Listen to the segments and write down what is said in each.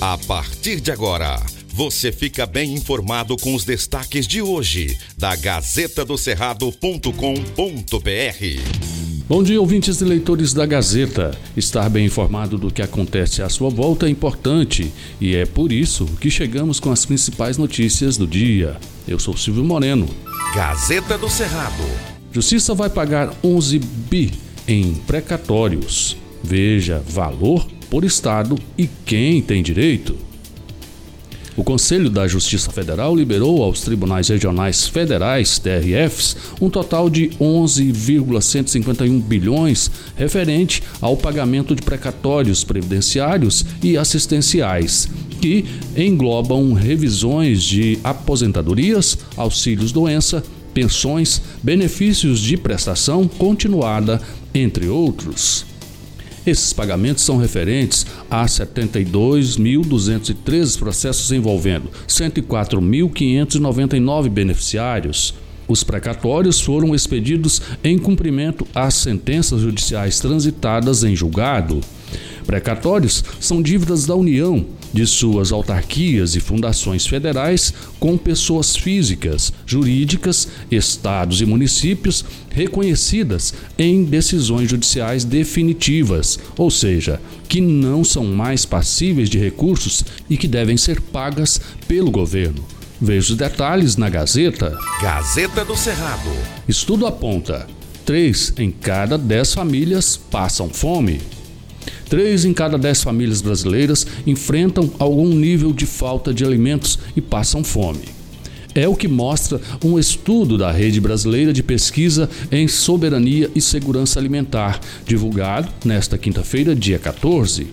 A partir de agora, você fica bem informado com os destaques de hoje da Gazeta do Cerrado.com.br. Bom dia, ouvintes e leitores da Gazeta. Estar bem informado do que acontece à sua volta é importante e é por isso que chegamos com as principais notícias do dia. Eu sou Silvio Moreno. Gazeta do Cerrado. Justiça vai pagar 11 bi em precatórios. Veja valor por Estado e quem tem direito. O Conselho da Justiça Federal liberou aos tribunais regionais federais, TRFs, um total de 11,151 bilhões referente ao pagamento de precatórios previdenciários e assistenciais, que englobam revisões de aposentadorias, auxílios-doença, pensões, benefícios de prestação continuada, entre outros. Esses pagamentos são referentes a 72.213 processos envolvendo 104.599 beneficiários. Os precatórios foram expedidos em cumprimento às sentenças judiciais transitadas em julgado. Precatórios são dívidas da União, de suas autarquias e fundações federais com pessoas físicas, jurídicas, estados e municípios reconhecidas em decisões judiciais definitivas, ou seja, que não são mais passíveis de recursos e que devem ser pagas pelo governo. Veja os detalhes na Gazeta. Gazeta do Cerrado. Estudo aponta: três em cada dez famílias passam fome. Três em cada dez famílias brasileiras enfrentam algum nível de falta de alimentos e passam fome. É o que mostra um estudo da Rede Brasileira de Pesquisa em Soberania e Segurança Alimentar, divulgado nesta quinta-feira, dia 14.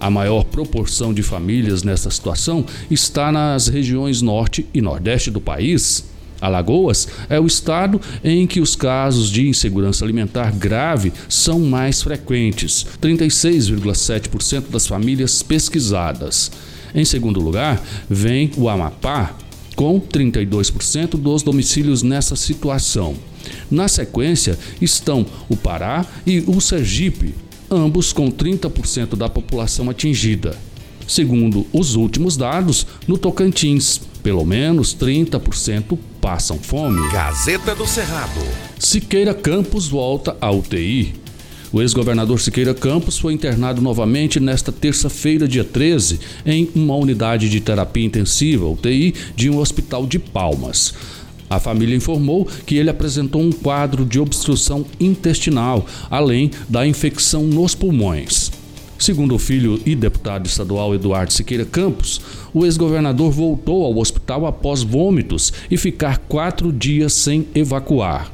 A maior proporção de famílias nessa situação está nas regiões norte e nordeste do país. Alagoas é o estado em que os casos de insegurança alimentar grave são mais frequentes, 36,7% das famílias pesquisadas. Em segundo lugar, vem o Amapá, com 32% dos domicílios nessa situação. Na sequência estão o Pará e o Sergipe, ambos com 30% da população atingida. Segundo os últimos dados, no Tocantins, pelo menos 30% passam fome. Gazeta do Cerrado. Siqueira Campos volta à UTI. O ex-governador Siqueira Campos foi internado novamente nesta terça-feira, dia 13, em uma unidade de terapia intensiva, UTI, de um hospital de Palmas. A família informou que ele apresentou um quadro de obstrução intestinal, além da infecção nos pulmões. Segundo o filho e deputado estadual Eduardo Siqueira Campos, o ex-governador voltou ao hospital após vômitos e ficar quatro dias sem evacuar.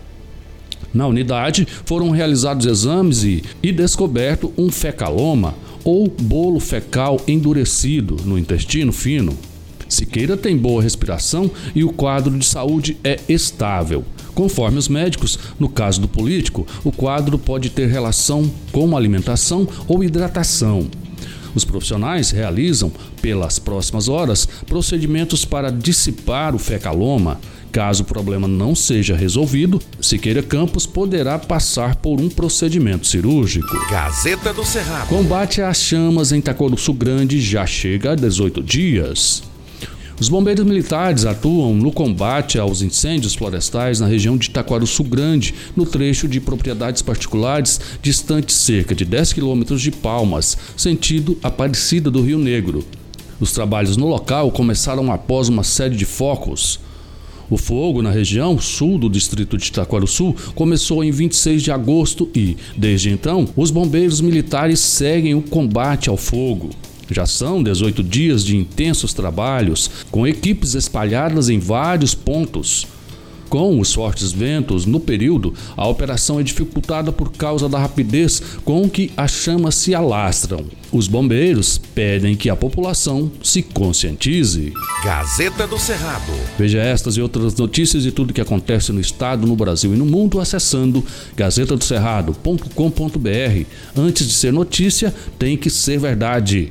Na unidade foram realizados exames e, e descoberto um fecaloma, ou bolo fecal endurecido no intestino fino. Siqueira tem boa respiração e o quadro de saúde é estável. Conforme os médicos, no caso do político, o quadro pode ter relação com alimentação ou hidratação. Os profissionais realizam, pelas próximas horas, procedimentos para dissipar o fecaloma. Caso o problema não seja resolvido, Siqueira Campos poderá passar por um procedimento cirúrgico. Gazeta do Cerrado. Combate às chamas em Tacoruçu Grande já chega a 18 dias. Os bombeiros militares atuam no combate aos incêndios florestais na região de Taquaruçu Grande, no trecho de propriedades particulares distante cerca de 10 quilômetros de Palmas, sentido Aparecida do Rio Negro. Os trabalhos no local começaram após uma série de focos. O fogo na região sul do distrito de Itaquaruçu começou em 26 de agosto e, desde então, os bombeiros militares seguem o combate ao fogo. Já são 18 dias de intensos trabalhos, com equipes espalhadas em vários pontos. Com os fortes ventos no período, a operação é dificultada por causa da rapidez com que as chamas se alastram. Os bombeiros pedem que a população se conscientize. Gazeta do Cerrado. Veja estas e outras notícias e tudo que acontece no estado, no Brasil e no mundo acessando gazetadocerrado.com.br. Antes de ser notícia, tem que ser verdade.